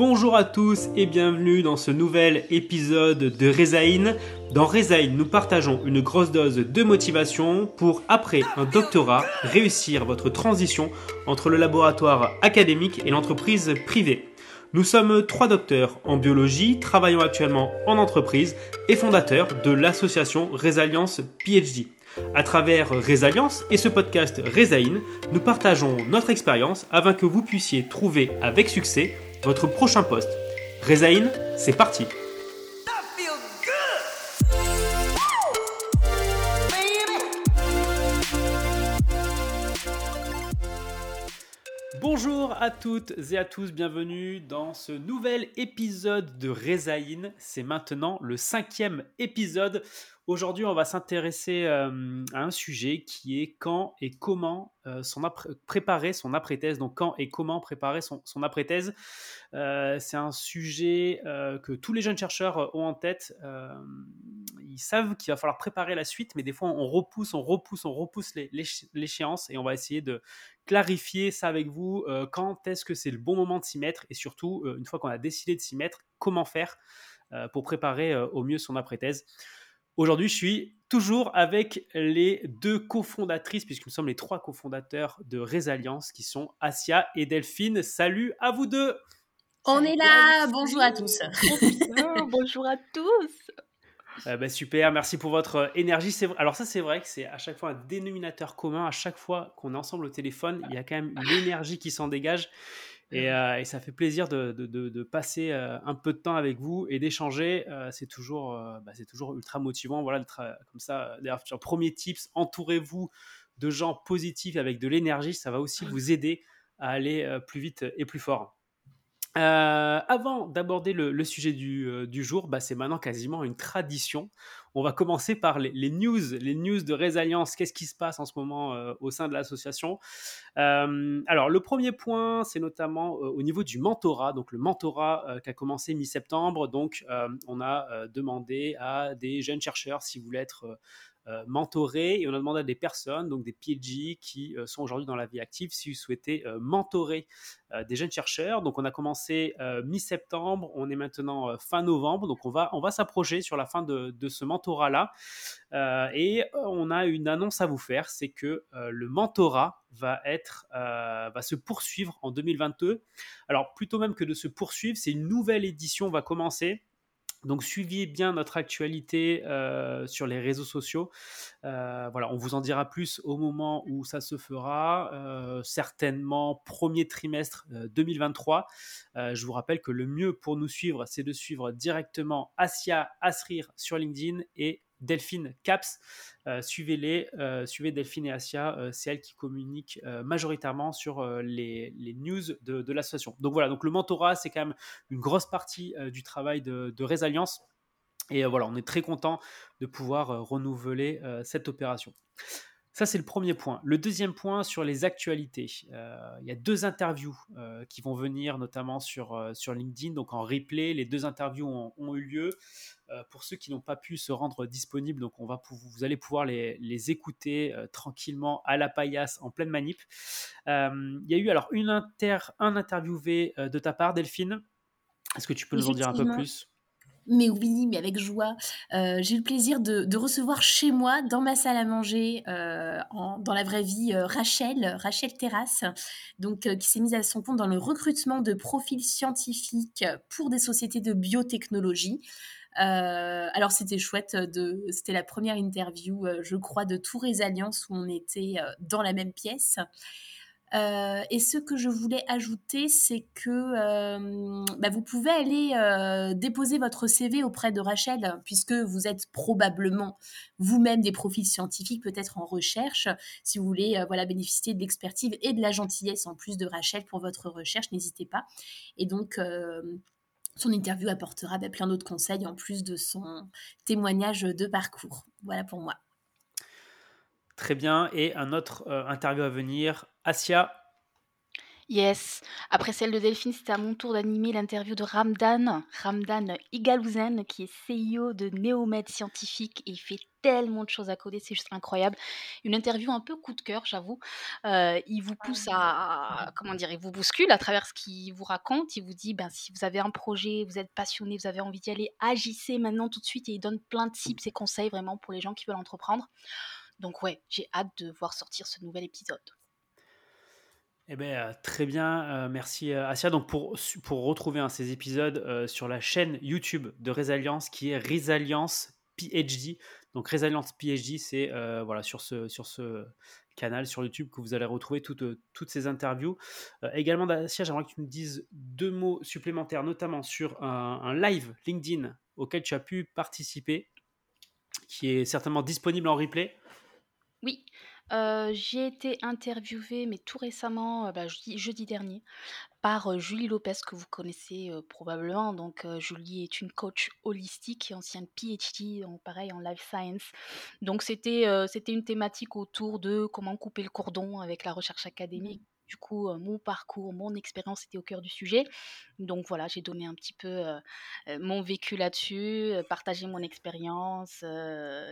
Bonjour à tous et bienvenue dans ce nouvel épisode de Rezaïn. Dans Rezaïn, nous partageons une grosse dose de motivation pour, après un doctorat, réussir votre transition entre le laboratoire académique et l'entreprise privée. Nous sommes trois docteurs en biologie, travaillant actuellement en entreprise et fondateurs de l'association Résalience PhD. À travers Résalience et ce podcast Rezaïn, nous partageons notre expérience afin que vous puissiez trouver avec succès votre prochain poste. Rezaïn, c'est parti Bonjour à toutes et à tous, bienvenue dans ce nouvel épisode de Rezaïn. C'est maintenant le cinquième épisode Aujourd'hui, on va s'intéresser euh, à un sujet qui est quand et comment euh, son préparer son après-thèse. Donc, quand et comment préparer son, après-thèse. Euh, c'est un sujet que tous les jeunes chercheurs ont en tête. ils savent qu'il va falloir préparer la suite, mais des fois, on repousse, on repousse, on repousse l'échéance et on va essayer de clarifier ça avec vous. quand est-ce que c'est le bon moment de s'y mettre et surtout, une fois qu'on a décidé de s'y mettre, comment faire pour préparer au mieux son après-thèse. Aujourd'hui, je suis toujours avec les deux cofondatrices, puisque nous sommes les trois cofondateurs de Résalliance, qui sont Asia et Delphine. Salut à vous deux On est là Bonjour à tous Bonjour à tous euh, bah, super, merci pour votre euh, énergie. Alors ça, c'est vrai que c'est à chaque fois un dénominateur commun. À chaque fois qu'on est ensemble au téléphone, il y a quand même l'énergie qui s'en dégage. Euh, et, ça fait plaisir de, passer euh, un peu de temps avec vous et d'échanger. Euh, c'est toujours, bah, c'est toujours ultra motivant. Voilà, comme ça. D'ailleurs, premier tips, entourez-vous de gens positifs avec de l'énergie. Ça va aussi vous aider à aller plus vite et plus fort. Avant d'aborder le, sujet du, jour, bah, c'est maintenant quasiment une tradition on va commencer par les, news, les news de Résalience. Qu'est-ce qui se passe en ce moment euh, au sein de l'association? Euh, Alors, le premier point, c'est notamment euh, au niveau du mentorat. Donc, le mentorat qui a commencé mi-septembre. Donc, on a demandé à des jeunes chercheurs si vous voulez être euh, mentorer et on a demandé à des personnes, donc des PhD qui euh, sont aujourd'hui dans la vie active, si vous souhaitez euh, mentorer des jeunes chercheurs. Donc on a commencé mi-septembre, on est maintenant fin novembre, donc on va, on va s'approcher sur la fin de, de ce mentorat-là. et on a une annonce à vous faire, c'est que le mentorat va, être, va se poursuivre en 2022. Alors plutôt même que de se poursuivre, c'est une nouvelle édition va commencer. Donc suivez bien notre actualité euh, sur les réseaux sociaux. Euh, voilà, on vous en dira plus au moment où ça se fera, euh, certainement premier trimestre 2023. je vous rappelle que le mieux pour nous suivre, c'est de suivre directement Asia Asrir sur LinkedIn et Delphine Caps. Euh, suivez-les, euh, suivez Delphine et Asia, euh, c'est elles qui communiquent majoritairement sur les, news de, l'association. Donc voilà, donc le mentorat, c'est quand même une grosse partie du travail de, de. Et voilà, on est très content de pouvoir renouveler cette opération. Ça, c'est le premier point. Le deuxième point sur les actualités. il y a deux interviews qui vont venir, notamment sur, sur LinkedIn, donc en replay. Les deux interviews ont eu lieu. Euh, pour ceux qui n'ont pas pu se rendre disponibles, donc on va vous allez pouvoir les, écouter euh, tranquillement à la paillasse en pleine manip. Euh, il y a eu alors une inter, un interviewé de ta part, Delphine. Est-ce que tu peux nous en dire un peu plus? Mais oui, mais avec joie. j'ai le plaisir de, recevoir chez moi, dans ma salle à manger, dans la vraie vie, Rachel, Rachel Terrasse, donc, qui s'est mise à son compte dans le recrutement de profils scientifiques pour des sociétés de biotechnologie. Euh, alors c'était chouette, c'était la première interview, euh, je crois, de Tours Alliances où on était euh, dans la même pièce. Et ce que je voulais ajouter, c'est que bah, vous pouvez aller déposer votre CV auprès de Rachel, puisque vous êtes probablement vous-même des profils scientifiques, peut-être en recherche. Si vous voulez bénéficier de l'expertise et de la gentillesse en plus de Rachel pour votre recherche, n'hésitez pas. Et donc, son interview apportera bah, plein d'autres conseils en plus de son témoignage de parcours. Voilà pour moi. Très bien. Et un autre euh, interview à venir, Asia. Yes. Après celle de Delphine, c'était à mon tour d'animer l'interview de Ramdan, Ramdan Igalouzen, qui est CEO de Neomed Scientifique et il fait tellement de choses à coder, c'est juste incroyable. Une interview un peu coup de cœur, j'avoue. Euh, il vous pousse à, comment dire, il vous bouscule à travers ce qu'il vous raconte. Il vous dit, ben, si vous avez un projet, vous êtes passionné, vous avez envie d'y aller, agissez maintenant tout de suite et il donne plein de tips et conseils vraiment pour les gens qui veulent entreprendre. Donc ouais, j'ai hâte de voir sortir ce nouvel épisode. Eh bien, euh, très bien, euh, merci euh, Asia. Donc pour, pour retrouver ces épisodes sur la chaîne YouTube de Résilience qui est Résilience PhD. Donc Résilience PhD, c'est voilà, sur, ce, sur ce canal sur YouTube que vous allez retrouver toutes, toutes ces interviews. également, Asia, j'aimerais que tu me dises deux mots supplémentaires, notamment sur un live LinkedIn auquel tu as pu participer, qui est certainement disponible en replay. Oui, j'ai été interviewée, mais tout récemment, bah, jeudi dernier, par, Julie Lopez que vous connaissez, probablement. Donc, Julie est une coach holistique et ancienne PhD en pareil en life science. Donc c'était, c'était une thématique autour de comment couper le cordon avec la recherche académique. Mmh. Du coup, mon parcours, mon expérience était au cœur du sujet. Donc voilà, j'ai donné un petit peu, mon vécu là-dessus, partagé mon expérience,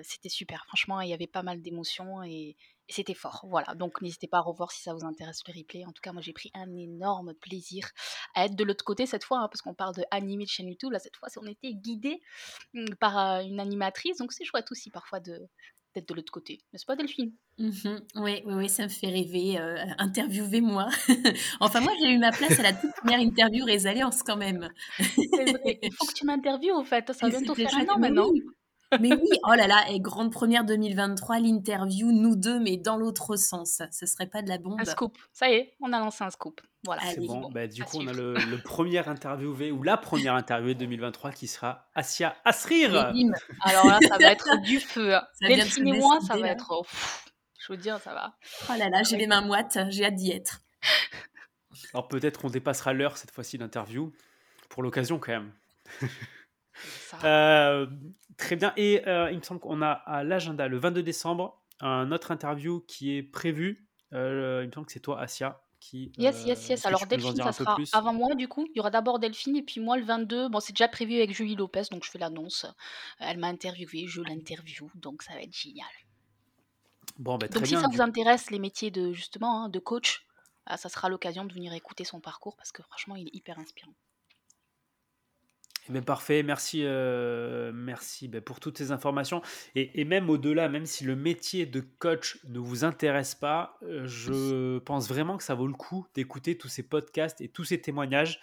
c'était super. Franchement, il y avait pas mal d'émotions et c'était fort. Voilà, donc n'hésitez pas à revoir si ça vous intéresse le replay. En tout cas, moi j'ai pris un énorme plaisir à être de l'autre côté cette fois, hein, parce qu'on parle de de chaîne YouTube. Là, cette fois, on était guidé mmh, par une animatrice, donc c'est chouette aussi parfois de d'être de l'autre côté, n'est-ce pas Delphine? Mmh oui, oui, oui, ça me fait rêver. Euh, interviewez-moi. enfin, moi, j'ai eu ma place à la toute première interview Résalience quand même. vrai. Il faut que tu m'interviewes, au fait. Ça va bientôt faire un an maintenant. Mais oui, oh là là, et grande première 2023, l'interview, nous deux, mais dans l'autre sens. Ce serait pas de la bombe. Un scoop. Ça y est, on a lancé un scoop. Voilà. C'est bon. Bah, du coup, on a le, premier interviewé ou la première interviewée 2023 qui sera Asia Asrir. Alors là, ça va être du feu. Delphine et moi, ça va être. Oh, je veux dire, ça va. Oh là là, j'ai les mains moites, j'ai hâte d'y être. Alors peut-être qu'on dépassera l'heure cette fois-ci d'interview. Pour l'occasion, quand même. Euh, très bien. Et euh, il me semble qu'on a à l'agenda le 22 décembre un autre interview qui est prévu. Euh, il me semble que c'est toi, Asia. Qui, yes, yes, yes. Alors Delphine, ça sera avant moi du coup. Il y aura d'abord Delphine et puis moi le 22. Bon, c'est déjà prévu avec Julie Lopez, donc je fais l'annonce. Elle m'a interviewé, je l'interview, donc ça va être génial. Bon, bah, très donc si ça vous intéresse les métiers de justement hein, de coach, ah, ça sera l'occasion de venir écouter son parcours parce que franchement il est hyper inspirant. Mais parfait, merci, euh, merci ben, pour toutes ces informations. Et, même au-delà, même si le métier de coach ne vous intéresse pas, euh, je pense vraiment que ça vaut le coup d'écouter tous ces podcasts et tous ces témoignages,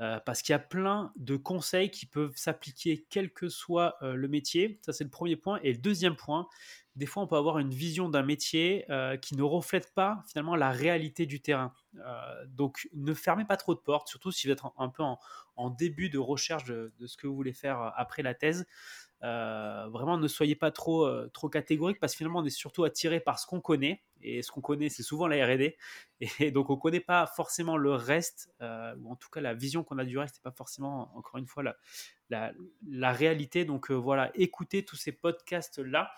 euh, parce qu'il y a plein de conseils qui peuvent s'appliquer quel que soit le métier. Ça, c'est le premier point. Et le deuxième point, des fois, on peut avoir une vision d'un métier qui ne reflète pas finalement la réalité du terrain. Euh, donc, ne fermez pas trop de portes, surtout si vous êtes un, peu en, début de recherche de, ce que vous voulez faire euh, après la thèse. vraiment, ne soyez pas trop, trop catégorique parce que finalement, on est surtout attiré par ce qu'on connaît. Et ce qu'on connaît, c'est souvent la RD. Et donc, on ne connaît pas forcément le reste, ou en tout cas, la vision qu'on a du reste n'est pas forcément, encore une fois, la réalité. Donc, voilà, écoutez tous ces podcasts-là.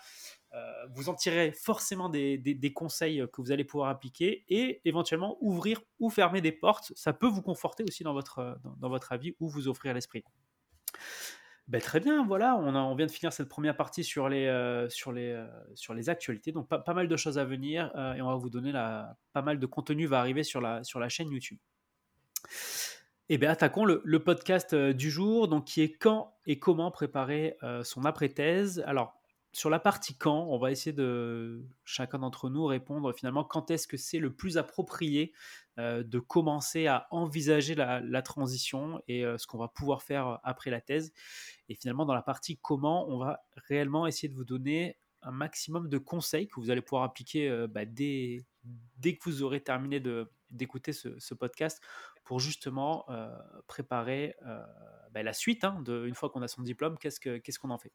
Euh, vous en tirez forcément des, conseils que vous allez pouvoir appliquer et éventuellement ouvrir ou fermer des portes. Ça peut vous conforter aussi dans votre, dans, votre avis ou vous offrir l'esprit. Ben, très bien, voilà, on, vient de finir cette première partie sur les, euh, sur les, euh, sur les actualités. Donc, pas, mal de choses à venir et on va vous donner la, pas mal de contenu va arriver sur la, sur la chaîne YouTube. Et eh bien, attaquons le, le, podcast du jour, donc qui est quand et comment préparer son après-thèse. Alors, sur la partie quand, on va essayer de chacun d'entre nous répondre finalement quand est-ce que c'est le plus approprié euh, de commencer à envisager la, transition et euh, ce qu'on va pouvoir faire après la thèse. Et finalement, dans la partie comment, on va réellement essayer de vous donner un maximum de conseils que vous allez pouvoir appliquer euh, bah, dès, que vous aurez terminé d'écouter ce, podcast pour justement préparer bah, la suite. Hein, une fois qu'on a son diplôme, qu'est-ce qu'on en fait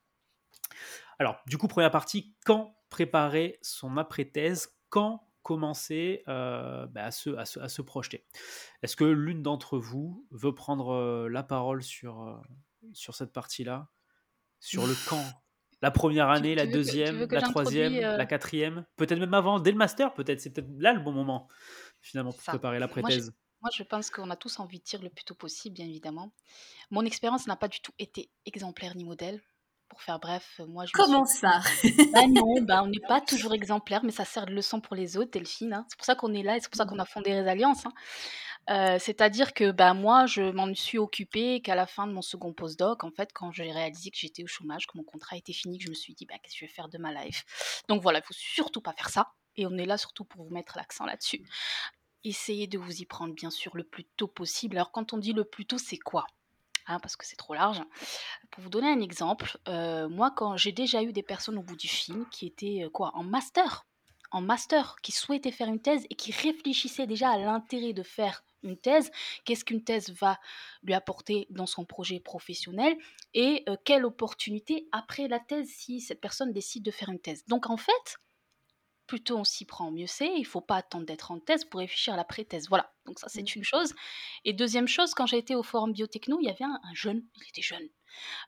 alors, du coup, première partie, quand préparer son après-thèse Quand commencer euh, bah, à, se, à, se, projeter Est-ce que l'une d'entre vous veut prendre euh, la parole sur, euh, sur cette partie-là? Sur le quand? La première année, la deuxième, la troisième, la quatrième? Peut-être même avant, dès le master, peut-être. C'est peut-être là le bon moment, finalement, pour préparer l'après-thèse. Moi, je pense qu'on a tous envie de dire le plus tôt possible, bien évidemment. Mon expérience n'a pas du tout été exemplaire ni modèle. Pour faire bref, moi, je me Comment ça bah non, bah, on n'est pas toujours exemplaire, mais ça sert de leçon pour les autres, Delphine. hein. C'est pour ça qu'on est là et c'est pour ça qu'on a fondé Résalliance. hein. Euh, c'est-à-dire que bah, moi, je m'en suis occupée qu'à la fin de mon second postdoc, en fait, quand j'ai réalisé que j'étais au chômage, que mon contrat était fini, que je me suis dit, bah, qu'est-ce que je vais faire de ma life? Donc voilà, il faut surtout pas faire ça. Et on est là surtout pour vous mettre l'accent là-dessus. Essayez de vous y prendre, bien sûr, le plus tôt possible. Alors, quand on dit le plus tôt, c'est quoi? Hein, parce que c'est trop large. Pour vous donner un exemple, euh, moi, quand j'ai déjà eu des personnes au bout du film qui étaient euh, quoi en master, en master, qui souhaitaient faire une thèse et qui réfléchissaient déjà à l'intérêt de faire une thèse, qu'est-ce qu'une thèse va lui apporter dans son projet professionnel et euh, quelle opportunité après la thèse si cette personne décide de faire une thèse. Donc en fait, plus tôt on s'y prend, mieux c'est. Il ne faut pas attendre d'être en thèse pour réfléchir à la pré-thèse. Voilà, donc ça c'est Mmh. une chose. Et deuxième chose, quand j'ai été au forum biotechno, il y avait un, un jeune, il était jeune,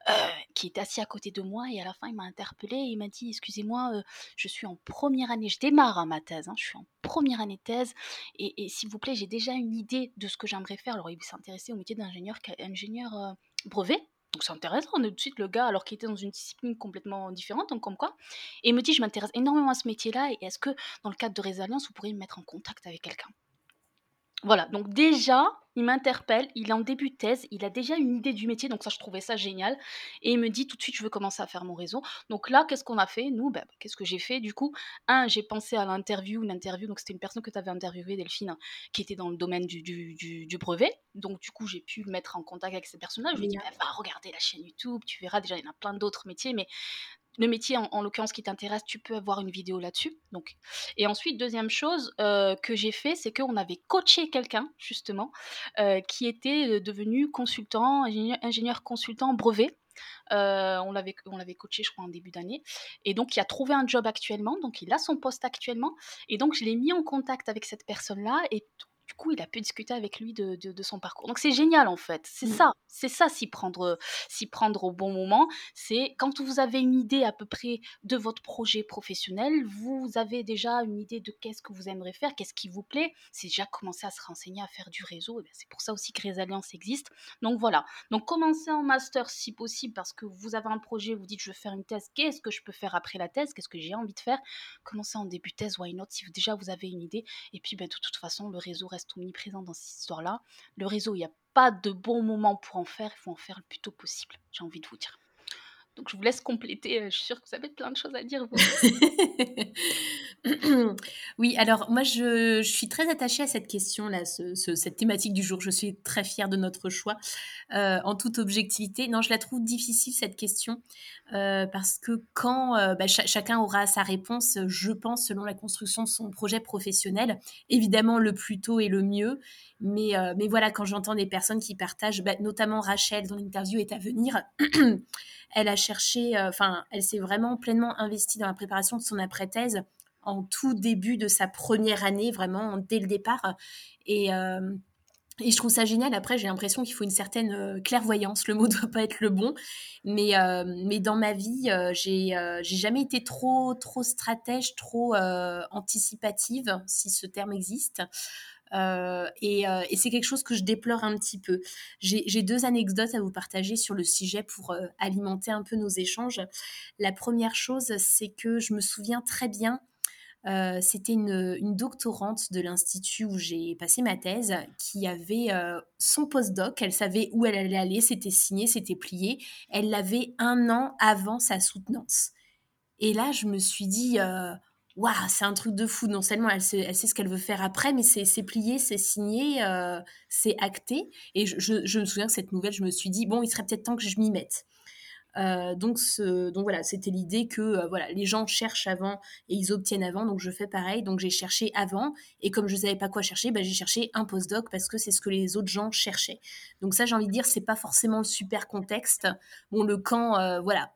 euh, qui était assis à côté de moi et à la fin il m'a interpellé et il m'a dit excusez-moi euh, je suis en première année je démarre hein, ma thèse hein, je suis en première année thèse et, et s'il vous plaît j'ai déjà une idée de ce que j'aimerais faire alors il s'intéressait au métier d'ingénieur ingénieur euh, brevet donc c'est intéressant on est tout de suite le gars alors qu'il était dans une discipline complètement différente donc comme quoi. Et il me dit je m'intéresse énormément à ce métier là et est-ce que dans le cadre de Résilience vous pourriez me mettre en contact avec quelqu'un? Voilà, donc déjà, il m'interpelle, il est en début de thèse, il a déjà une idée du métier, donc ça, je trouvais ça génial. Et il me dit tout de suite, je veux commencer à faire mon réseau. Donc là, qu'est-ce qu'on a fait Nous, ben, qu'est-ce que j'ai fait? Du coup Un, j'ai pensé à l'interview, une interview, donc c'était une personne que tu avais interviewée, Delphine, hein, qui était dans le domaine du, du- du- du brevet. Donc du coup, j'ai pu le mettre en contact avec cette personne-là. Je lui ai dit, ben, va regarder la chaîne YouTube, tu verras déjà, il y en a plein d'autres métiers, mais le métier en, en l'occurrence qui t'intéresse, tu peux avoir une vidéo là-dessus. Et ensuite, deuxième chose euh, que j'ai fait, c'est qu'on avait coaché quelqu'un justement euh, qui était euh, devenu consultant, ingénieur, consultant brevet. On l'avait on coaché, je crois, en début d'année. Et donc, il a trouvé un job actuellement. Donc, il a son poste actuellement. Et donc, je l'ai mis en contact avec cette personne-là. Et t- du coup, il a pu discuter avec lui de, de- de son parcours. Donc, c'est génial, en fait. C'est Mm. ça. C'est ça, s'y prendre, s'y prendre au bon moment. C'est quand vous avez une idée à peu près de votre projet professionnel, vous avez déjà une idée de qu'est-ce que vous aimeriez faire, qu'est-ce qui vous plaît. C'est déjà commencer à se renseigner, à faire du réseau. Et bien, c'est pour ça aussi que Résalliance existe. Donc, voilà. Donc commencez en master si possible parce que vous avez un projet, vous dites je veux faire une thèse, qu'est-ce que je peux faire après la thèse, qu'est-ce que j'ai envie de faire? Commencez en début thèse, why not, si vous, déjà vous avez une idée. Et puis ben, de toute façon, le réseau reste omniprésent dans cette histoire-là. Le réseau, il n'y a pas de bon moment pour en faire, il faut en faire le plus tôt possible, j'ai envie de vous dire. Donc je vous laisse compléter, euh, je suis sûre que vous avez plein de choses à dire. Vous. oui, alors moi je, suis très attachée à cette question-là, ce- ce- cette thématique du jour. Je suis très fière de notre choix. Euh, en toute objectivité, non, je la trouve difficile cette question euh, parce que quand bah, cha- chacun aura sa réponse, je pense, selon la construction de son projet professionnel, évidemment le plus tôt et le mieux. Mais, mais voilà, quand j'entends des personnes qui partagent, bah, notamment Rachel, dont l'interview est à venir, elle a cherché, euh, enfin, elle s'est vraiment pleinement investie dans la préparation de son après-thèse en tout début de sa première année, vraiment dès le départ. Et, euh, et je trouve ça génial. Après, j'ai l'impression qu'il faut une certaine euh, clairvoyance. Le mot doit pas être le bon, mais mais dans ma vie, j'ai euh, jamais été trop trop stratège, trop anticipative, si ce terme existe. Euh, et, euh, et c'est quelque chose que je déplore un petit peu. J'ai deux anecdotes à vous partager sur le sujet pour euh, alimenter un peu nos échanges. La première chose, c'est que je me souviens très bien c'était une, une doctorante de l'institut où j'ai passé ma thèse qui avait son postdoc. Elle savait où elle allait aller, c'était signé, c'était plié. Elle l'avait un an avant sa soutenance. Et là, je me suis dit, waouh, c'est un truc de fou. Non seulement elle sait, ce qu'elle veut faire après, mais c'est plié, c'est signé, euh, c'est acté. Et je, je- me souviens que cette nouvelle, je me suis dit, bon, il serait peut-être temps que je m'y mette. Euh, donc, donc voilà, c'était l'idée que euh, voilà, les gens cherchent avant et ils obtiennent avant, donc je fais pareil. Donc j'ai cherché avant et comme je ne savais pas quoi chercher, bah, j'ai cherché un postdoc parce que c'est ce que les autres gens cherchaient. Donc ça, j'ai envie de dire, c'est pas forcément le super contexte. Bon, le euh, voilà,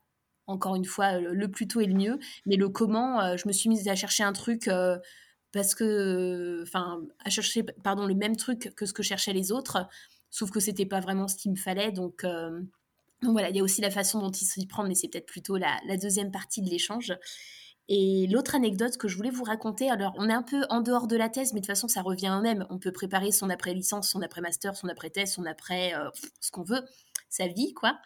encore une fois, le, plus tôt est le mieux, mais le comment, euh, je me suis mise à chercher un truc. euh, parce que, enfin, à chercher, pardon, le même truc que ce que cherchaient les autres, sauf que c'était pas vraiment ce qu'il me fallait, donc, euh, donc voilà, il y a aussi la façon dont il s'y prend, mais c'est peut-être plutôt la, la deuxième partie de l'échange. Et l'autre anecdote que je voulais vous raconter, alors on est un peu en dehors de la thèse, mais de toute façon ça revient au même. On peut préparer son après-licence, son après-master, son après-thèse, son après ce qu'on veut, sa vie quoi.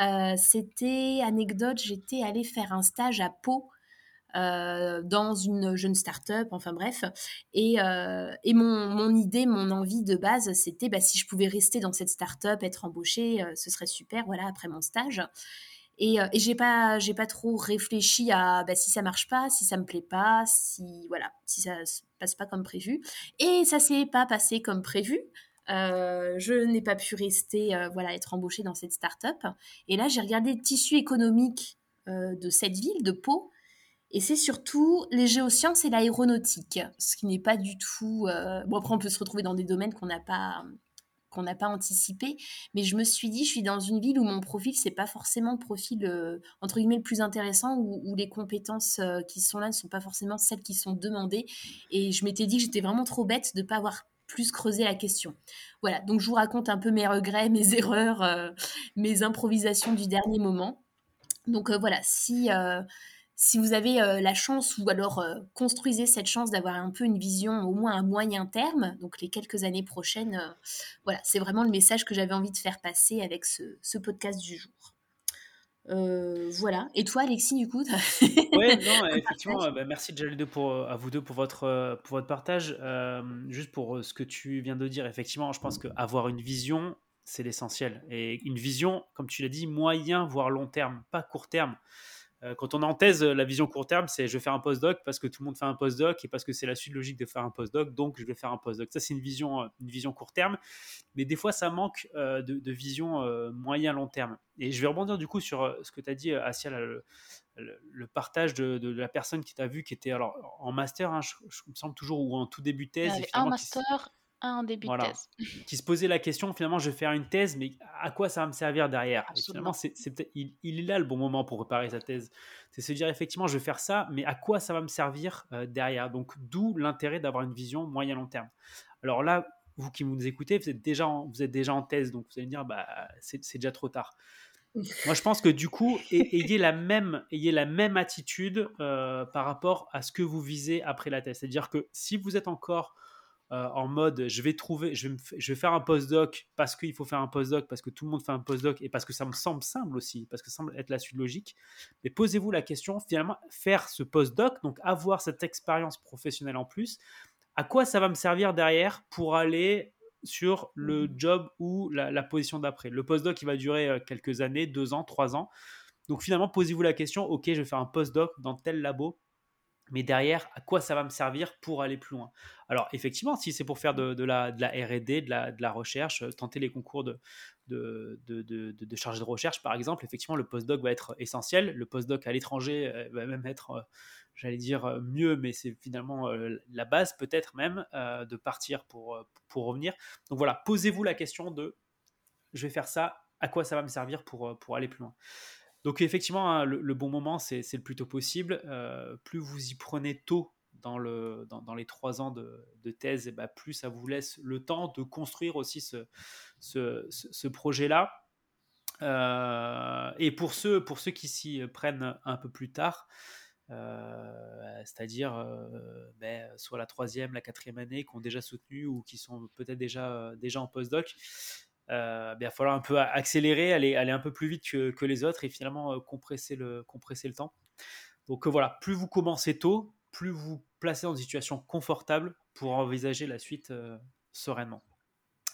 Euh, c'était anecdote, j'étais allée faire un stage à Pau euh, dans une jeune start-up, enfin bref. Et, euh, et mon, mon, idée, mon envie de base, c'était bah, si je pouvais rester dans cette start-up, être embauchée, ce serait super, voilà, après mon stage. Et, et j'ai pas, j'ai pas trop réfléchi à bah, si ça marche pas, si ça me plaît pas, si voilà, si ça se passe pas comme prévu. Et ça s'est pas passé comme prévu. Euh, je n'ai pas pu rester, euh, voilà, être embauchée dans cette start-up. Et là, j'ai regardé le tissu économique euh, de cette ville, de Pau, et c'est surtout les géosciences et l'aéronautique, ce qui n'est pas du tout. Bon, après, on peut se retrouver dans des domaines qu'on n'a pas qu'on n'a pas anticipé, mais je me suis dit, je suis dans une ville où mon profil, c'est pas forcément le profil entre guillemets le plus intéressant, où, les compétences qui sont là ne sont pas forcément celles qui sont demandées, et je m'étais dit que j'étais vraiment trop bête de pas avoir plus creusé la question. Voilà, donc je vous raconte un peu mes regrets, mes erreurs, euh, mes improvisations du dernier moment. Donc voilà, si si vous avez euh, la chance ou alors euh, construisez cette chance d'avoir un peu une vision au moins à moyen terme, donc les quelques années prochaines, euh, voilà, c'est vraiment le message que j'avais envie de faire passer avec ce, ce podcast du jour. Voilà. Et toi, Alexis, du coup Oui, non, effectivement, bah, merci déjà pour, à vous deux pour votre, pour votre partage. juste pour ce que tu viens de dire, effectivement, je pense qu'avoir une vision, c'est l'essentiel. Et une vision, comme tu l'as dit, moyen, voire long terme, pas court terme. Euh, quand on est en thèse, la vision court terme, c'est je vais faire un postdoc parce que tout le monde fait un postdoc et parce que c'est la suite logique de faire un postdoc, donc je vais faire un postdoc. Ça, c'est une vision, euh, une vision court terme. Mais des fois, ça manque euh, de, vision moyen-long terme. Et je vais rebondir du coup sur ce que tu as dit, Asia, le, le, partage de, la personne qui t'a vu, qui était alors en master, hein, je, me semble toujours, ou en tout début de thèse. Master, un début de thèse. Qui se posait la question, finalement, je vais faire une thèse, mais à quoi ça va me servir derrière? Finalement, c'est, il, il, est là le bon moment pour préparer sa thèse. C'est se dire, effectivement, je vais faire ça, mais à quoi ça va me servir euh, derrière? Donc, d'où l'intérêt d'avoir une vision moyen-long terme. Alors là, vous qui nous écoutez, vous êtes déjà en, vous êtes déjà en thèse, donc vous allez me dire, bah, c'est, déjà trop tard. Moi, je pense que du coup, ayez la même, ayez la même attitude euh, par rapport à ce que vous visez après la thèse. C'est-à-dire que si vous êtes encore euh, en mode je vais trouver, je vais, je vais faire un postdoc parce qu'il faut faire un postdoc, parce que tout le monde fait un postdoc et parce que ça me semble simple aussi, parce que ça semble être la suite logique. Mais posez-vous la question, finalement, faire ce postdoc, donc avoir cette expérience professionnelle en plus, à quoi ça va me servir derrière pour aller sur le mmh. job ou la, la position d'après? Le postdoc, il va durer euh, quelques années, deux ans, trois ans. Donc finalement, posez-vous la question, ok, je vais faire un postdoc dans tel labo mais derrière, à quoi ça va me servir pour aller plus loin? Alors, effectivement, si c'est pour faire de, la, RD, de la, recherche, euh, tenter les concours de, de, de, chargé de recherche, par exemple, effectivement, le postdoc va être essentiel. Le postdoc à l'étranger euh, va même être, euh, j'allais dire, mieux, mais c'est finalement la base, peut-être même, de partir pour, revenir. Donc voilà, posez-vous la question de je vais faire ça, à quoi ça va me servir pour aller plus loin? Donc effectivement, hein, le, bon moment, c'est le plus tôt possible. Euh, plus vous y prenez tôt dans, le, dans, les trois ans de, thèse, et bah, plus ça vous laisse le temps de construire aussi ce, projet-là. Euh, et pour ceux, pour ceux qui s'y prennent un peu plus tard, euh, c'est-à-dire ben, soit la troisième, la quatrième année, qui ont déjà soutenu ou qui sont peut-être déjà, déjà en postdoc, euh, ben, il va falloir un peu accélérer, aller, aller un peu plus vite que, les autres et finalement euh, compresser, le, compresser le temps. Donc euh, voilà, plus vous commencez tôt, plus vous placez dans une situation confortable pour envisager la suite sereinement.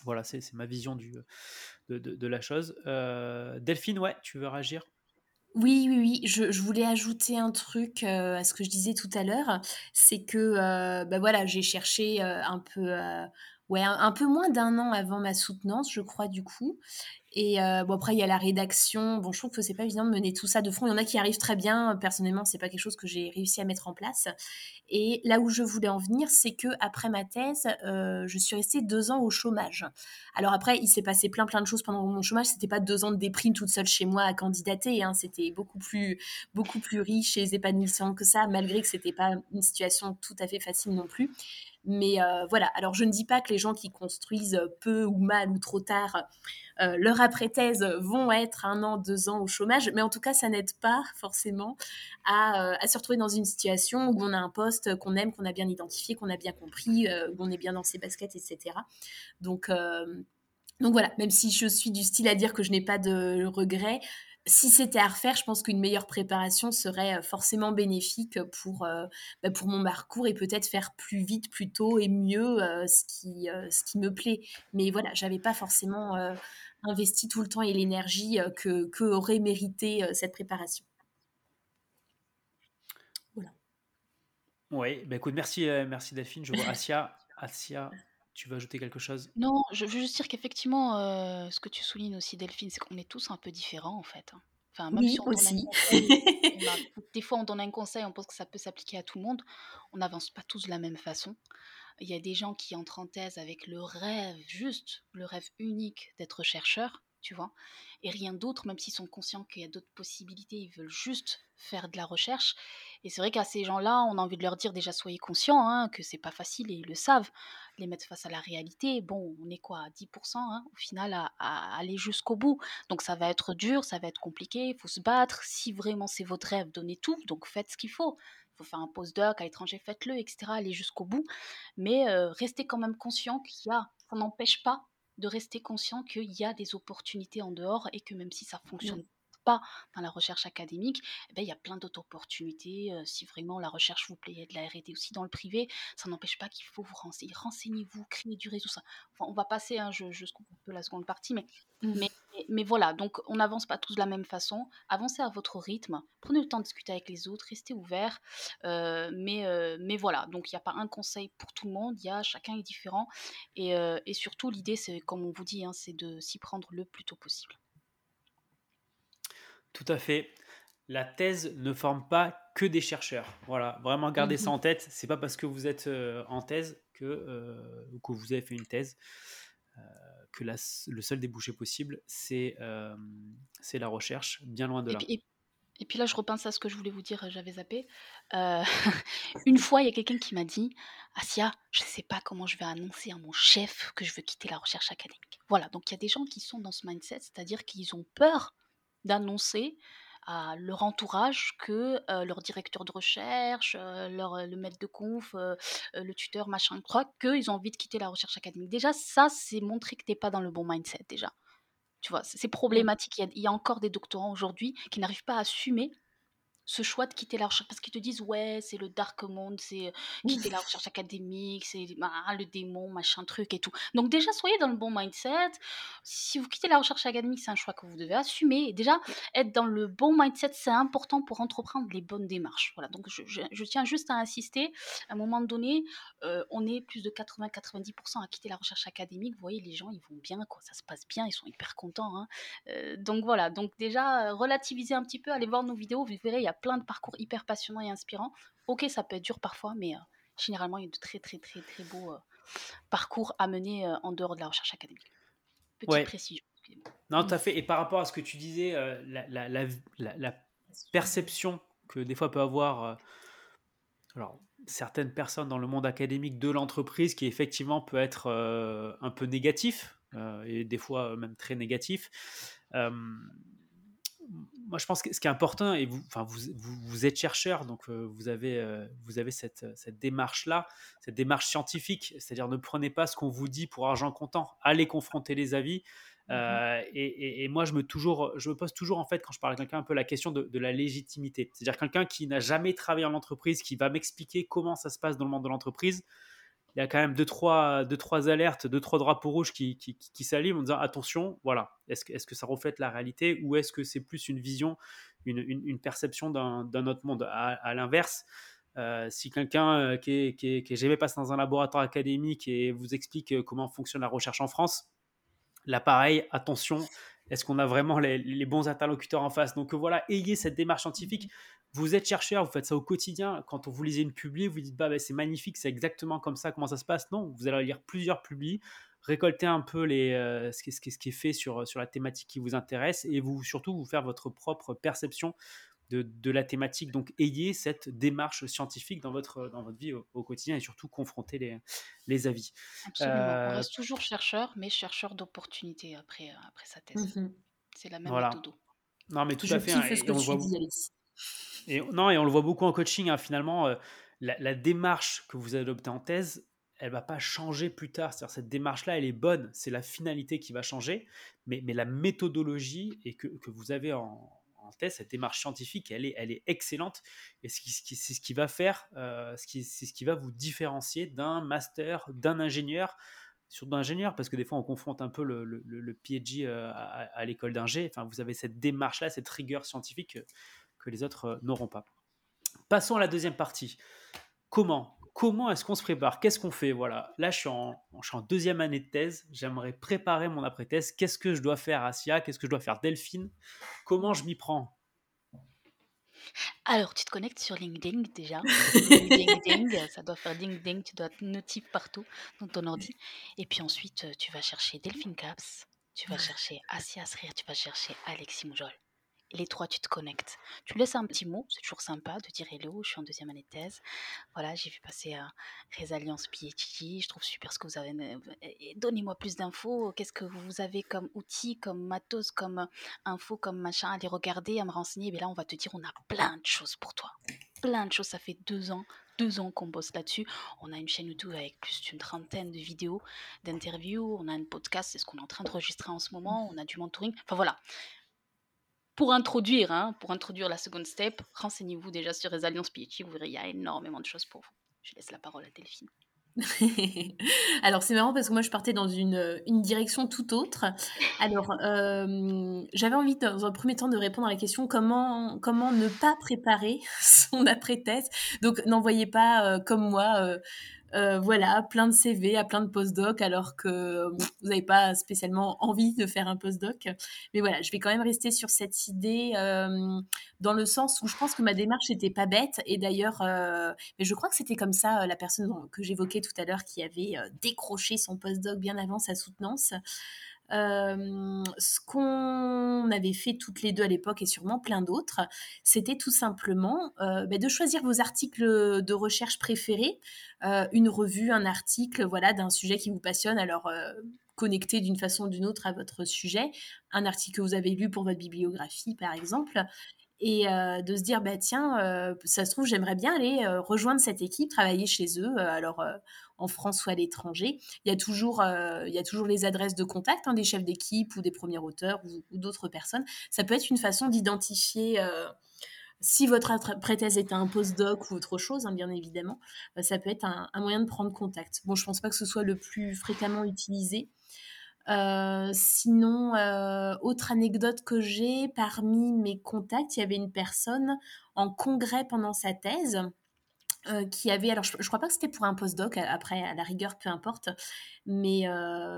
Voilà, c'est ma vision du, de, de, la chose. Delphine, ouais, tu veux réagir? Oui, oui, oui. Je, voulais ajouter un truc à ce que je disais tout à l'heure. C'est que, bah voilà, j'ai cherché un peu ouais, un, peu moins d'un an avant ma soutenance, je crois, du coup. Et euh, bon, après, il y a la rédaction. Bon, je trouve que c'est pas évident de mener tout ça de front. Il y en a qui arrivent très bien. Personnellement, c'est pas quelque chose que j'ai réussi à mettre en place. Et là où je voulais en venir, c'est que après ma thèse, euh, je suis restée deux ans au chômage. Alors après, il s'est passé plein plein de choses pendant mon chômage. C'était pas deux ans de déprime toute seule chez moi à candidater. Hein. C'était beaucoup plus beaucoup plus riche et épanouissant que ça, malgré que c'était pas une situation tout à fait facile non plus. Mais voilà, alors je ne dis pas que les gens qui construisent peu ou mal ou trop tard leur après-thèse vont être un an, deux ans au chômage, mais en tout cas, ça n'aide pas forcément à, à, se retrouver dans une situation où on a un poste qu'on aime, qu'on a bien identifié, qu'on a bien compris, où on est bien dans ses baskets, etc. Donc, donc voilà, même si je suis du style à dire que je n'ai pas de regrets, si c'était à refaire, je pense qu'une meilleure préparation serait euh, forcément bénéfique pour, euh, bah, pour mon parcours et peut-être faire plus vite, plus tôt et mieux euh, ce, qui, ce qui me plaît. Mais voilà, j'avais pas forcément investi tout le temps et l'énergie que, que, aurait mérité cette préparation. Voilà. Oui, bah écoute, merci, merci Delphine. Je vois Asia. Asia, tu veux ajouter quelque chose? Non, je veux juste dire qu'effectivement, euh, ce que tu soulignes aussi, Delphine, c'est qu'on est tous un peu différents en fait. Hein. Enfin, même si on donne un aussi. des fois on donne un conseil, on pense que ça peut s'appliquer à tout le monde. On n'avance pas tous de la même façon. Il y a des gens qui entrent en thèse avec le rêve, juste le rêve unique d'être chercheur tu vois, et rien d'autre, même s'ils sont conscients qu'il y a d'autres possibilités, ils veulent juste faire de la recherche. Et c'est vrai qu'à ces gens-là, on a envie de leur dire déjà soyez conscients hein, que c'est pas facile et ils le savent, les mettre face à la réalité. Bon, on est quoi à 10% hein, au final à, aller jusqu'au bout. Donc ça va être dur, ça va être compliqué, il faut se battre. Si vraiment c'est votre rêve, donnez tout, donc faites ce qu'il faut. Il faut faire un postdoc à l'étranger, faites-le, etc. Allez jusqu'au bout. Mais euh, restez quand même conscient qu'il y a, ça n'empêche pas de rester conscient qu'il y a des opportunités en dehors et que même si ça fonctionne. Pas dans la recherche académique, eh ben, il y a plein d'autres opportunités. Euh, si vraiment la recherche vous plaît, il y a de la R&D aussi dans le privé, ça n'empêche pas qu'il faut vous renseigner. Renseignez-vous, créez du réseau. Ça. on va passer, hein, je, je un peu la seconde partie, mais, mmh. mais mais voilà, donc on n'avance pas tous de la même façon. Avancez à votre rythme. Prenez le temps de discuter avec les autres. Restez ouvert. Euh, mais, mais voilà, donc il n'y a pas un conseil pour tout le monde. Il y a chacun est différent. Et, et surtout, l'idée, c'est comme on vous dit, hein, c'est de s'y prendre le plus tôt possible. Tout à fait. La thèse ne forme pas que des chercheurs. Voilà, vraiment gardez ça mmh en tête. C'est pas parce que vous êtes en thèse que, que vous avez fait une thèse que le seul débouché possible, c'est euh, la recherche, bien loin de là. Et puis, là, je repense à ce que je voulais vous dire, j'avais zappé. Euh, une fois, il y a quelqu'un qui m'a dit Asia, je ne sais pas comment je vais annoncer à mon chef que je veux quitter la recherche académique. Voilà, donc il y a des gens qui sont dans ce mindset, c'est-à-dire qu'ils ont peur d'annoncer à leur entourage que leur directeur de recherche, leur, le maître de conf, le tuteur, machin, croit qu'ils ont envie de quitter la recherche académique. Déjà, ça, c'est montrer que tu n'es pas dans le bon mindset, déjà. Tu vois, c'est mmh. problématique. Il y, a, il y, a, encore des doctorants aujourd'hui qui n'arrivent pas à assumer ce choix de quitter la recherche parce qu'ils te disent ouais c'est le dark monde c'est euh, quitter la recherche académique c'est ah, le démon machin truc et tout. Donc déjà soyez dans le bon mindset. Si vous quittez la recherche académique c'est un choix que vous devez assumer. Et déjà être dans le bon mindset c'est important pour entreprendre les bonnes démarches. Voilà donc je, je, tiens juste à insister. À un moment donné euh, on est plus de 80-90% à quitter la recherche académique. Vous voyez les gens ils vont bien quoi. Ça se passe bien ils sont hyper contents hein. euh, donc voilà. Donc déjà relativiser un petit peu allez voir nos vidéos vous verrez il y a plein de parcours hyper passionnants et inspirants. Ok, ça peut être dur parfois, mais euh, généralement, il y a de très, très, très, très beaux euh, parcours à mener euh, en dehors de la recherche académique. Petite précision. Non, tout à fait. Et par rapport à ce que tu disais, la, la, la, perception que des fois peut avoir alors, certaines personnes dans le monde académique de l'entreprise qui effectivement peut être un peu négatif et des fois même très négatif moi, je pense que ce qui est important, et vous, enfin, vous, vous, êtes chercheur, donc euh, vous avez, euh, vous avez cette, cette démarche-là, cette démarche scientifique, c'est-à-dire ne prenez pas ce qu'on vous dit pour argent comptant, allez confronter les avis. Mmh euh, et, et, moi, je me, toujours, je me pose toujours, en fait, quand je parle à quelqu'un, un peu la question de, de la légitimité. C'est-à-dire quelqu'un qui n'a jamais travaillé en entreprise, qui va m'expliquer comment ça se passe dans le monde de l'entreprise il y a quand même deux trois, deux, trois alertes, deux, trois drapeaux rouges qui, qui, s'allument en disant attention, voilà, est-ce que, que ça reflète la réalité ou est-ce que c'est plus une vision, une, une, perception d'un autre monde? À, l'inverse, euh, si quelqu'un euh, qui est, qui, jamais passé dans un laboratoire académique et vous explique euh, comment fonctionne la recherche en France, là pareil, attention, est-ce qu'on a vraiment les, les, bons interlocuteurs en face? Donc voilà, ayez cette démarche scientifique vous êtes chercheur, vous faites ça au quotidien. Quand on vous lisez une publi, vous dites bah, bah c'est magnifique, c'est exactement comme ça, comment ça se passe. Non, vous allez lire plusieurs publis, récolter un peu les, euh, ce, qui, ce, qui, est fait sur, sur la thématique qui vous intéresse et vous surtout vous faire votre propre perception de, la thématique. Donc, ayez cette démarche scientifique dans votre, dans votre vie au, quotidien et surtout confronter les, les avis. Absolument. On reste toujours chercheur, mais chercheur d'opportunités après, après sa thèse. Mmh C'est la même voilà. méthode. Non, mais tout à fait. Hein, et, on voit... et, non, et on le voit beaucoup en coaching. Hein, finalement, la, la, démarche que vous adoptez en thèse, elle va pas changer plus tard. C'est-à-dire cette démarche-là, elle est bonne. C'est la finalité qui va changer, mais, mais la méthodologie et que, que vous avez en, thèse, cette démarche scientifique, elle est, elle est excellente. Et c'est ce, qui va faire, euh, c'est ce qui va vous différencier d'un master, d'un ingénieur sur d'ingénieur, parce que des fois on confronte un peu le, le, le PhD euh, à, à l'école d'ingé. Enfin, vous avez cette démarche-là, cette rigueur scientifique que, les autres euh, n'auront pas. Passons à la deuxième partie. Comment? Comment est-ce qu'on se prépare? Qu'est-ce qu'on fait? Voilà, là je suis, en, deuxième année de thèse, j'aimerais préparer mon après-thèse. Qu'est-ce que je dois faire Asia Qu'est-ce que je dois faire Delphine? Comment je m'y prends? Alors, tu te connectes sur LinkedIn déjà. ding, ding, ça doit faire ding ding, tu dois être notif partout dans ton ordi. Et puis ensuite, tu vas chercher Delphine Caps, tu vas chercher Asia Srir, tu vas chercher Alexis Moujol les trois, tu te connectes. Tu laisses un petit mot, c'est toujours sympa de dire hello, je suis en deuxième année de thèse. Voilà, j'ai vu passer à Résalliance PhD, je trouve super ce que vous avez. Donnez-moi plus d'infos, qu'est-ce que vous avez comme outils, comme matos, comme infos, comme machin, à regarder, à me renseigner. Et là, on va te dire, on a plein de choses pour toi. Plein de choses, ça fait deux ans deux ans qu'on bosse là-dessus. On a une chaîne YouTube avec plus d'une trentaine de vidéos, d'interviews. On a un podcast, c'est ce qu'on est en train d'enregistrer en ce moment. On a du mentoring. Enfin voilà, pour introduire, hein, pour introduire la seconde step, renseignez-vous déjà sur les alliances PhD, vous verrez, il y a énormément de choses pour vous. Je laisse la parole à Delphine. Alors c'est marrant parce que moi je partais dans une, une direction tout autre. Alors euh, j'avais envie dans un premier temps de répondre à la question comment, comment ne pas préparer son après-thèse? Donc n'envoyez pas euh, comme moi euh, voilà, plein de CV, à plein de postdocs, alors que vous n'avez pas spécialement envie de faire un postdoc. Mais voilà, je vais quand même rester sur cette idée euh, dans le sens où je pense que ma démarche n'était pas bête. Et d'ailleurs, euh, je crois que c'était comme ça la personne que j'évoquais tout à l'heure qui avait décroché son postdoc bien avant sa soutenance. Ce qu'on avait fait toutes les deux à l'époque et sûrement plein d'autres, c'était tout simplement bah, de choisir vos articles de recherche préférés, une revue, un article, voilà, d'un sujet qui vous passionne. Alors connecté d'une façon ou d'une autre à votre sujet, un article que vous avez lu pour votre bibliographie par exemple, et de se dire bah tiens ça se trouve j'aimerais bien aller rejoindre cette équipe travailler chez eux alors en France ou à l'étranger il y a toujours il y a toujours les adresses de contact hein, des chefs d'équipe ou des premiers auteurs ou, d'autres personnes ça peut être une façon d'identifier si votre pré-thèse est un postdoc ou autre chose, hein, bien évidemment, ça peut être un, un, moyen de prendre contact. Bon, je pense pas que ce soit le plus fréquemment utilisé, euh, sinon, euh, autre anecdote que j'ai, parmi mes contacts, il y avait une personne en congrès pendant sa thèse. Euh, qui avait, alors je, ne crois pas que c'était pour un postdoc, après à la rigueur, peu importe, mais,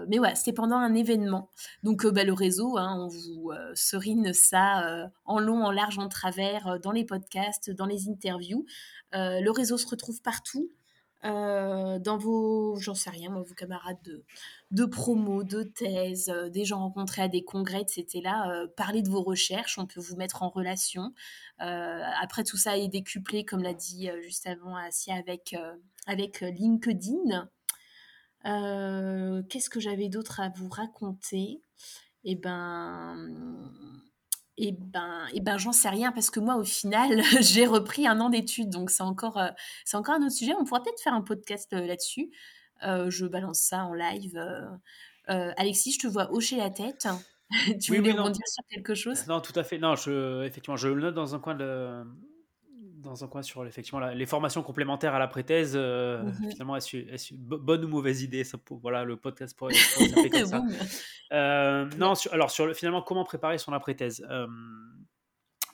mais ouais, c'était pendant un événement. Donc bah, le réseau, hein, on vous serine ça en long, en large, en travers, dans les podcasts, dans les interviews. le réseau se retrouve partout. Euh, dans vos, j'en sais rien, moi, vos camarades de, de promo, de thèse, euh, des gens rencontrés à des congrès, etc. Euh, parlez de vos recherches, on peut vous mettre en relation. après, tout ça est décuplé, comme l'a dit juste avant Asia, avec, avec LinkedIn. Qu'est-ce que j'avais d'autre à vous raconter? Eh ben et ben, et ben j'en sais rien parce que moi, au final, j'ai repris un an d'études. Donc, c'est encore, euh, c'est encore un autre sujet. On pourra peut-être faire un podcast euh, là-dessus. Euh, je balance ça en live. Alexis, je te vois hocher la tête. tu voulais rebondir sur quelque chose? Non, tout à fait. Non, je, effectivement, je le note dans un coin de, dans un coin sur effectivement les formations complémentaires à la pré-thèse. Euh, mhm. Finalement, est-ce, bonne ou mauvaise idée ça, Voilà, le podcast pourrait, s'appeler comme ça. Euh, non, alors sur le, finalement, comment préparer son après-thèse euh,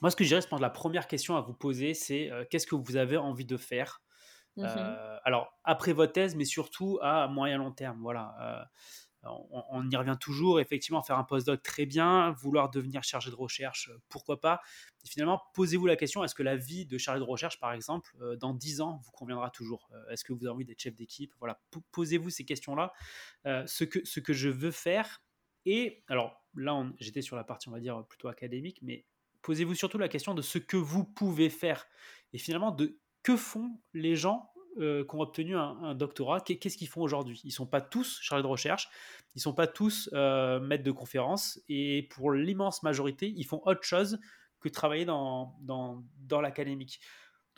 Moi, ce que je dirais, c'est la première question à vous poser, c'est qu'est-ce que vous avez envie de faire mhm. Alors, après votre thèse, mais surtout à moyen long terme. Voilà on, y revient toujours, effectivement, faire un postdoc très bien, vouloir devenir chargé de recherche, euh, pourquoi pas. finalement, posez-vous la question, est-ce que la vie de chargé de recherche, par exemple, euh, dans 10 ans, vous conviendra toujours? Euh, Est-ce que vous avez envie d'être chef d'équipe? Voilà, posez-vous ces questions-là. ce, que, ce que je veux faire, et alors là, j'étais sur la partie, on va dire, plutôt académique, mais posez-vous surtout la question de ce que vous pouvez faire. Et finalement, de que font les gens euh, qui ont obtenu un, doctorat, qu'est-ce qu'ils font aujourd'hui? Ils ne sont pas tous chargés de recherche, ils ne sont pas tous euh, maîtres de conférences, et pour l'immense majorité, ils font autre chose que travailler dans, l'académique.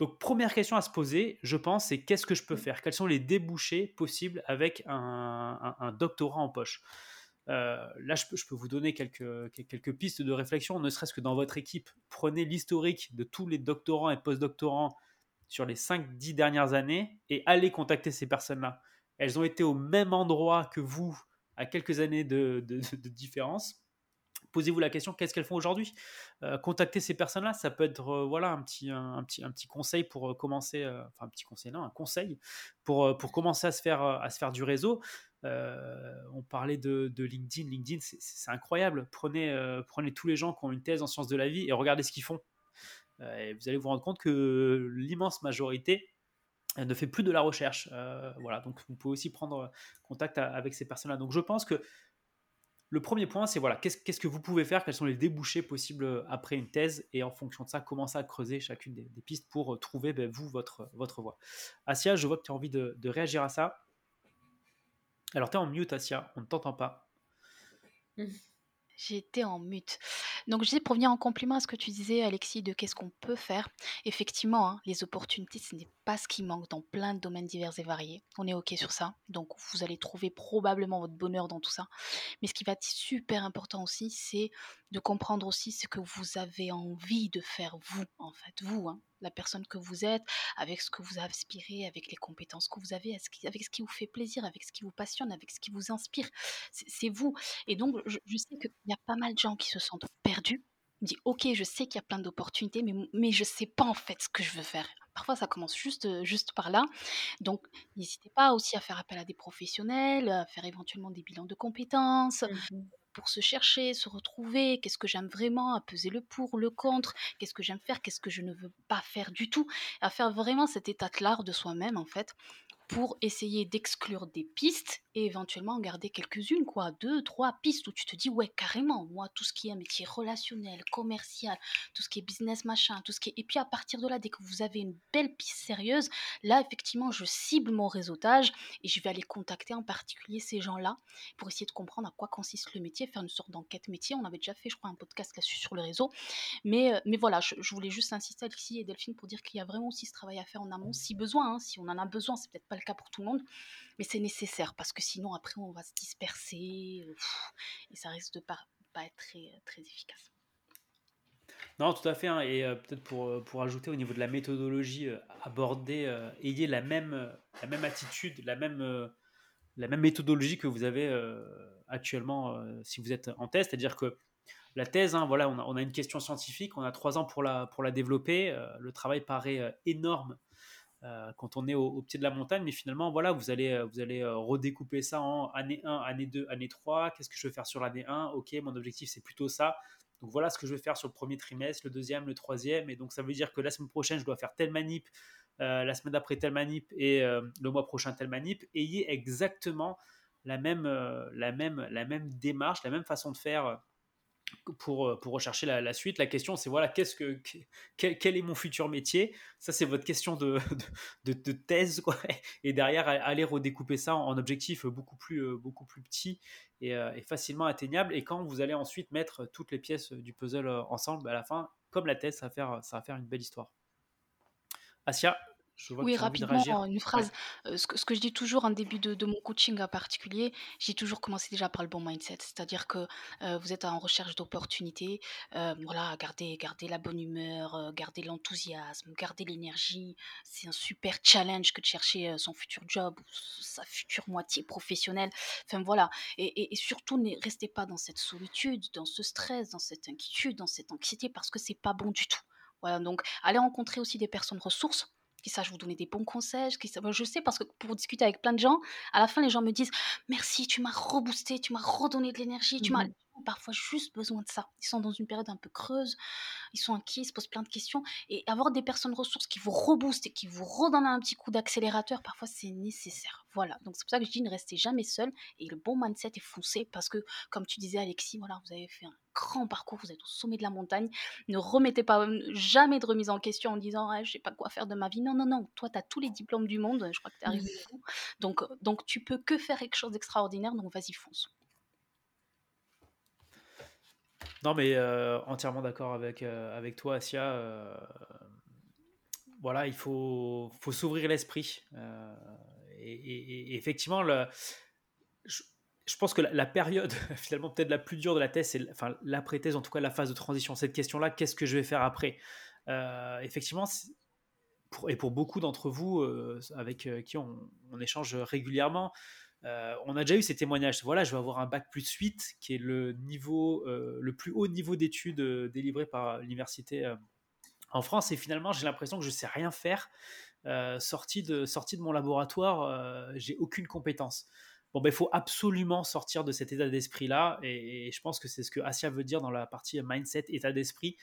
Donc, première question à se poser, je pense, c'est qu'est-ce que je peux faire? Quels sont les débouchés possibles avec un, doctorat en poche? Euh, là, je peux, je peux, vous donner quelques, quelques pistes de réflexion, ne serait-ce que dans votre équipe. Prenez l'historique de tous les doctorants et postdoctorants sur les 5-10 dernières années et allez contacter ces personnes-là. Elles ont été au même endroit que vous à quelques années de, différence. Posez-vous la question, qu'est-ce qu'elles font aujourd'hui? Euh, Contacter ces personnes-là, ça peut être euh, voilà un petit, un, petit, un petit conseil pour euh, commencer, enfin un petit conseil, non, un conseil pour, pour commencer à se faire, à se faire du réseau. on parlait de, LinkedIn. LinkedIn, c'est incroyable. Prenez, prenez tous les gens qui ont une thèse en sciences de la vie et regardez ce qu'ils font. Euh, vous allez vous rendre compte que l'immense majorité ne fait plus de la recherche. Euh, voilà, donc vous pouvez aussi prendre contact avec ces personnes-là. Donc je pense que le premier point, c'est voilà, qu'est-ce, que vous pouvez faire, quels sont les débouchés possibles après une thèse, et en fonction de ça, commencer à creuser chacune des, pistes pour trouver ben, vous votre, votre voie. Asia, je vois que tu as envie de, de réagir à ça. Alors tu es en mute, Asia, on ne t'entend pas. J'étais en mute. Donc, je disais, pour venir en compliment à ce que tu disais, Alexis, de qu'est-ce qu'on peut faire, effectivement, hein, les opportunités, ce n'est pas ce qui manque dans plein de domaines divers et variés. On est OK sur ça. Donc, vous allez trouver probablement votre bonheur dans tout ça. Mais ce qui va être super important aussi, c'est de comprendre aussi ce que vous avez envie de faire, vous, en fait, vous, hein, la personne que vous êtes, avec ce que vous aspirez, avec les compétences que vous avez, avec ce qui vous fait plaisir, avec ce qui vous passionne, avec ce qui vous inspire. C'est vous. Et donc, je, sais qu'il y a pas mal de gens qui se sentent perdus. Disent, ok, je sais qu'il y a plein d'opportunités, mais, mais je ne sais pas en fait ce que je veux faire. Parfois, ça commence juste, juste par là. Donc, n'hésitez pas aussi à faire appel à des professionnels, à faire éventuellement des bilans de compétences. Mmh pour se chercher, se retrouver, qu'est-ce que j'aime vraiment, à peser le pour, le contre, qu'est-ce que j'aime faire, qu'est-ce que je ne veux pas faire du tout, à faire vraiment cet état l'art de soi-même en fait, pour essayer d'exclure des pistes et éventuellement en garder quelques-unes, quoi, deux, trois pistes où tu te dis, ouais, carrément, moi, tout ce qui est métier relationnel, commercial, tout ce qui est business, machin, tout ce qui est... Et puis à partir de là, dès que vous avez une belle piste sérieuse, là, effectivement, je cible mon réseautage et je vais aller contacter en particulier ces gens-là pour essayer de comprendre à quoi consiste le métier, faire une sorte d'enquête métier. On avait déjà fait, je crois, un podcast là-dessus sur le réseau. Mais, euh, mais voilà, je, voulais juste insister, Alexis et Delphine, pour dire qu'il y a vraiment aussi ce travail à faire en amont, si besoin, hein, si on en a besoin, c'est peut-être pas le cas pour tout le monde, mais c'est nécessaire parce que sinon après on va se disperser euh, et ça risque de pas, pas être très, très efficace. Non, tout à fait. Hein, et euh, peut-être pour, euh, ajouter au niveau de la méthodologie, aborder, ayez la même, la même attitude, la même, la même méthodologie que vous avez actuellement si vous êtes en thèse. C'est-à-dire que la thèse, hein, voilà, on a, on a, une question scientifique, on a trois ans pour la, pour la développer. le travail paraît énorme euh, quand on est au, pied de la montagne, mais finalement, voilà, vous allez, euh, vous allez euh, redécouper ça en année 1, année 2, année 3. Qu'est-ce que je veux faire sur l'année 1 Ok, mon objectif, c'est plutôt ça. Donc voilà ce que je vais faire sur le premier trimestre, le deuxième, le troisième. Et donc ça veut dire que la semaine prochaine, je dois faire telle manip, la semaine d'après telle manip et le mois prochain telle manip. Ayez exactement la même, la, même, la même démarche, la même façon de faire pour, euh, pour rechercher la, suite. La question, c'est voilà, qu'est-ce que, quel, est mon futur métier? Ça, c'est votre question de, de, de, thèse. Quoi. Et derrière, aller redécouper ça en, objectif beaucoup plus, euh, beaucoup plus petit et, euh, et, facilement atteignable. Et quand vous allez ensuite mettre toutes les pièces du puzzle ensemble, à la fin, comme la thèse, ça va faire, ça va faire une belle histoire. Asia, oui, rapidement, une phrase. ce, que, ce que je dis toujours en début de, mon coaching en particulier, j'ai toujours commencé déjà par le bon mindset. C'est-à-dire que vous êtes en recherche d'opportunités. voilà, gardez, gardez la bonne humeur, gardez l'enthousiasme, gardez l'énergie. C'est un super challenge que de chercher son futur job ou sa future moitié professionnelle. Enfin voilà. Et, et surtout, ne restez pas dans cette solitude, dans ce stress, dans cette inquiétude, dans cette anxiété parce que c'est pas bon du tout. Voilà, donc allez rencontrer aussi des personnes ressources qui sachent vous donner des bons conseils. Qui, je sais parce que pour discuter avec plein de gens, à la fin, les gens me disent Merci, tu m'as reboosté, tu m'as redonné de l'énergie, tu m'as. Mmh parfois juste besoin de ça. Ils sont dans une période un peu creuse, ils sont inquiets, ils se posent plein de questions. Et avoir des personnes ressources qui vous reboostent et qui vous redonnent un petit coup d'accélérateur, parfois c'est nécessaire. Voilà, donc c'est pour ça que je dis ne restez jamais seul. Et le bon mindset est foncé parce que, comme tu disais Alexis, voilà, vous avez fait un grand parcours, vous êtes au sommet de la montagne. Ne remettez pas jamais de remise en question en disant ah, je sais pas quoi faire de ma vie. Non, non, non, toi tu as tous les diplômes du monde, je crois que tu es arrivé mmh. Donc, donc tu peux que faire quelque chose d'extraordinaire, donc vas-y, fonce. Non, mais euh, entièrement d'accord avec, euh, avec toi, Asia. Euh, voilà, il faut, faut s'ouvrir l'esprit. Et, effectivement, je, pense que la, période, finalement, peut-être la plus dure de la thèse, c'est enfin, l'après-thèse, en tout cas la phase de transition. Cette question-là, qu'est-ce que je vais faire après? Effectivement, et pour beaucoup d'entre vous avec qui on, échange régulièrement, euh, on a déjà eu ces témoignages. Voilà, je vais avoir un bac plus 8, qui est le niveau, euh, le plus haut niveau d'études euh, délivré par l'université en France. Et finalement, j'ai l'impression que je sais rien faire. sorti de sorti de mon laboratoire, j'ai aucune compétence. Bon, ben, il faut absolument sortir de cet état d'esprit-là, et, je pense que c'est ce que Asia veut dire dans la partie mindset, état d'esprit.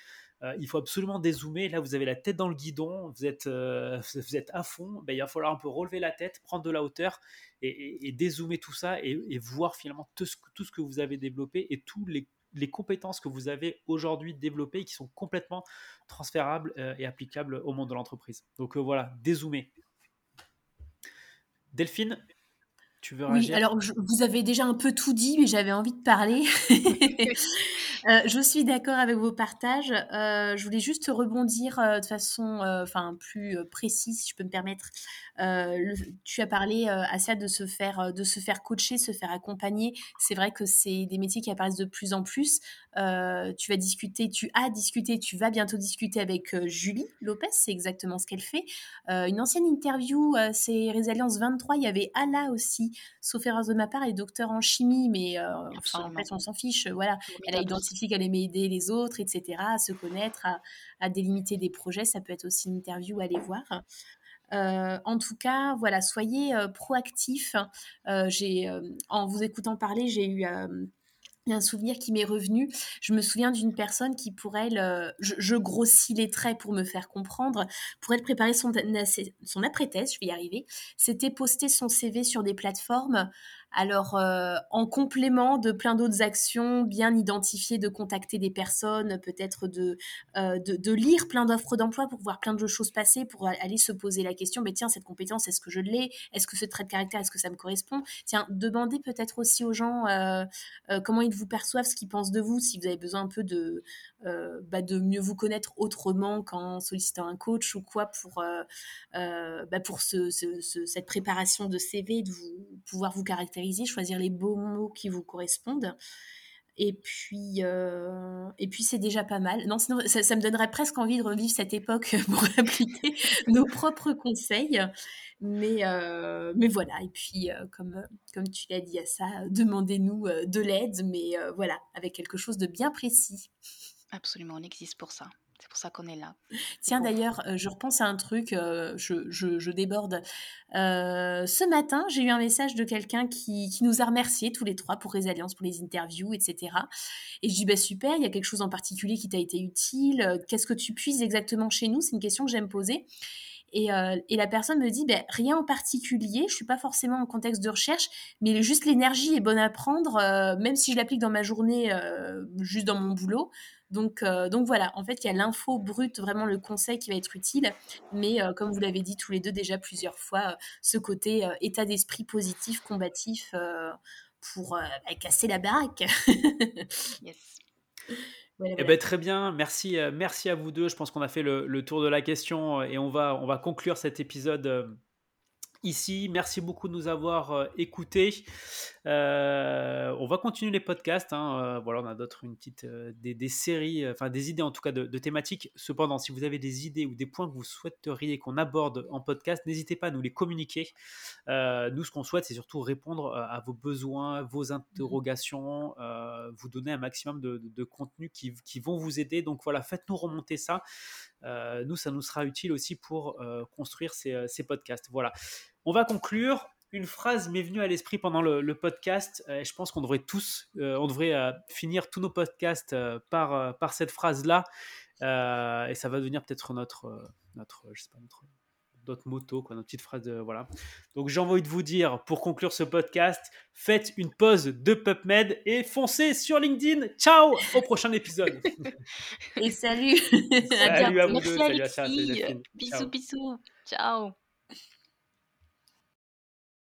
Euh, il faut absolument dézoomer. Là, vous avez la tête dans le guidon, vous êtes, euh, vous êtes à fond. Ben, il va falloir un peu relever la tête, prendre de la hauteur et, dézoomer tout ça et, voir finalement tout ce, tout ce, que vous avez développé et toutes les, les, compétences que vous avez aujourd'hui développées qui sont complètement transférables euh, et applicables au monde de l'entreprise. Donc voilà, dézoomer. Delphine, tu veux Oui, alors vous avez déjà un peu tout dit, mais j'avais envie de parler. Euh, je suis d'accord avec vos partages. Euh, je voulais juste rebondir euh, de façon enfin plus précise, si je peux me permettre. tu as parlé à ça de se faire de se faire coacher, se faire accompagner. C'est vrai que c'est des métiers qui apparaissent de plus en plus. tu vas discuter, tu as discuté, tu vas bientôt discuter avec Julie Lopez, c'est exactement ce qu'elle fait. une ancienne interview, c'est Résilience 23, il y avait Ala aussi, sauf erreur de ma part, elle est docteur en chimie, mais enfin, en fait on s'en fiche. Voilà, elle a identifié qu'elle aimait aider les autres, etc., à se connaître, à, délimiter des projets. Ça peut être aussi une interview à aller voir. Euh, en tout cas, voilà, soyez euh, proactifs. Euh, en vous écoutant parler, j'ai eu un souvenir qui m'est revenu. Je me souviens d'une personne qui, pour elle, je, je, grossis les traits pour me faire comprendre, pour elle préparer son, son après-thèse, je vais y arriver, c'était poster son CV sur des plateformes alors, euh, en complément de plein d'autres actions, bien identifier, de contacter des personnes, peut-être de, euh, de, lire plein d'offres d'emploi pour voir plein de choses passer, pour aller se poser la question, mais tiens, cette compétence, est-ce que je l'ai? Est-ce que ce trait de caractère, est-ce que ça me correspond? Tiens, demandez peut-être aussi aux gens euh, comment ils vous perçoivent, ce qu'ils pensent de vous, si vous avez besoin un peu de, bah, de mieux vous connaître autrement qu'en sollicitant un coach ou quoi pour, bah, pour cette préparation de CV, de vous, pouvoir vous caractériser choisir les beaux mots qui vous correspondent. Et puis, euh, et puis c'est déjà pas mal. Non, sinon, ça, me donnerait presque envie de revivre cette époque pour appliquer nos propres conseils. Mais, euh, mais voilà. Et puis, euh, comme, comme tu l'as dit à ça, demandez-nous de l'aide, mais voilà, avec quelque chose de bien précis. Absolument, on existe pour ça. C'est pour ça qu'on est là. Tiens, d'ailleurs, euh, je repense à un truc, euh, je, déborde. Euh, ce matin, j'ai eu un message de quelqu'un qui, nous a remerciés tous les trois pour Résilience, pour les interviews, etc. Et je dis, bah, super, il y a quelque chose en particulier qui t'a été utile. Qu'est-ce que tu puisses exactement chez nous? C'est une question que j'aime poser. Et, la personne me dit, ben, rien en particulier, je suis pas forcément en contexte de recherche, mais juste l'énergie est bonne à prendre, même si je l'applique dans ma journée, juste dans mon boulot. Donc, euh, donc voilà, en fait, il y a l'info brute, vraiment le conseil qui va être utile. Mais euh, comme vous l'avez dit tous les deux déjà plusieurs fois, euh, ce côté état d'esprit positif, combatif pour bah, casser la baraque. yes. Eh ben, très bien, merci, merci à vous deux. Je pense qu'on a fait le, le, tour de la question et on va, on va conclure cet épisode ici. Merci beaucoup de nous avoir écoutés. Euh, on va continuer les podcasts. Hein. Euh, voilà, on a d'autres, une petite, des, séries, enfin des idées en tout cas de, thématiques. Cependant, si vous avez des idées ou des points que vous souhaiteriez qu'on aborde en podcast, n'hésitez pas à nous les communiquer. nous, ce qu'on souhaite, c'est surtout répondre à vos besoins, vos interrogations, vous donner un maximum de, de contenu qui, qui, vont vous aider. Donc voilà, faites-nous remonter ça. nous, ça nous sera utile aussi pour construire ces, ces podcasts. Voilà. On va conclure. Une phrase m'est venue à l'esprit pendant le, podcast. et je pense qu'on devrait tous, on devrait finir tous nos podcasts par, par cette phrase-là. et ça va devenir peut-être notre, notre, je sais pas, notre notre moto, quoi, notre petite phrase de voilà. Donc j'ai envie de vous dire pour conclure ce podcast, faites une pause de PubMed et foncez sur LinkedIn. Ciao au prochain épisode. et salut. salut à vous Merci deux. Salut à Bisous bisous. Ciao.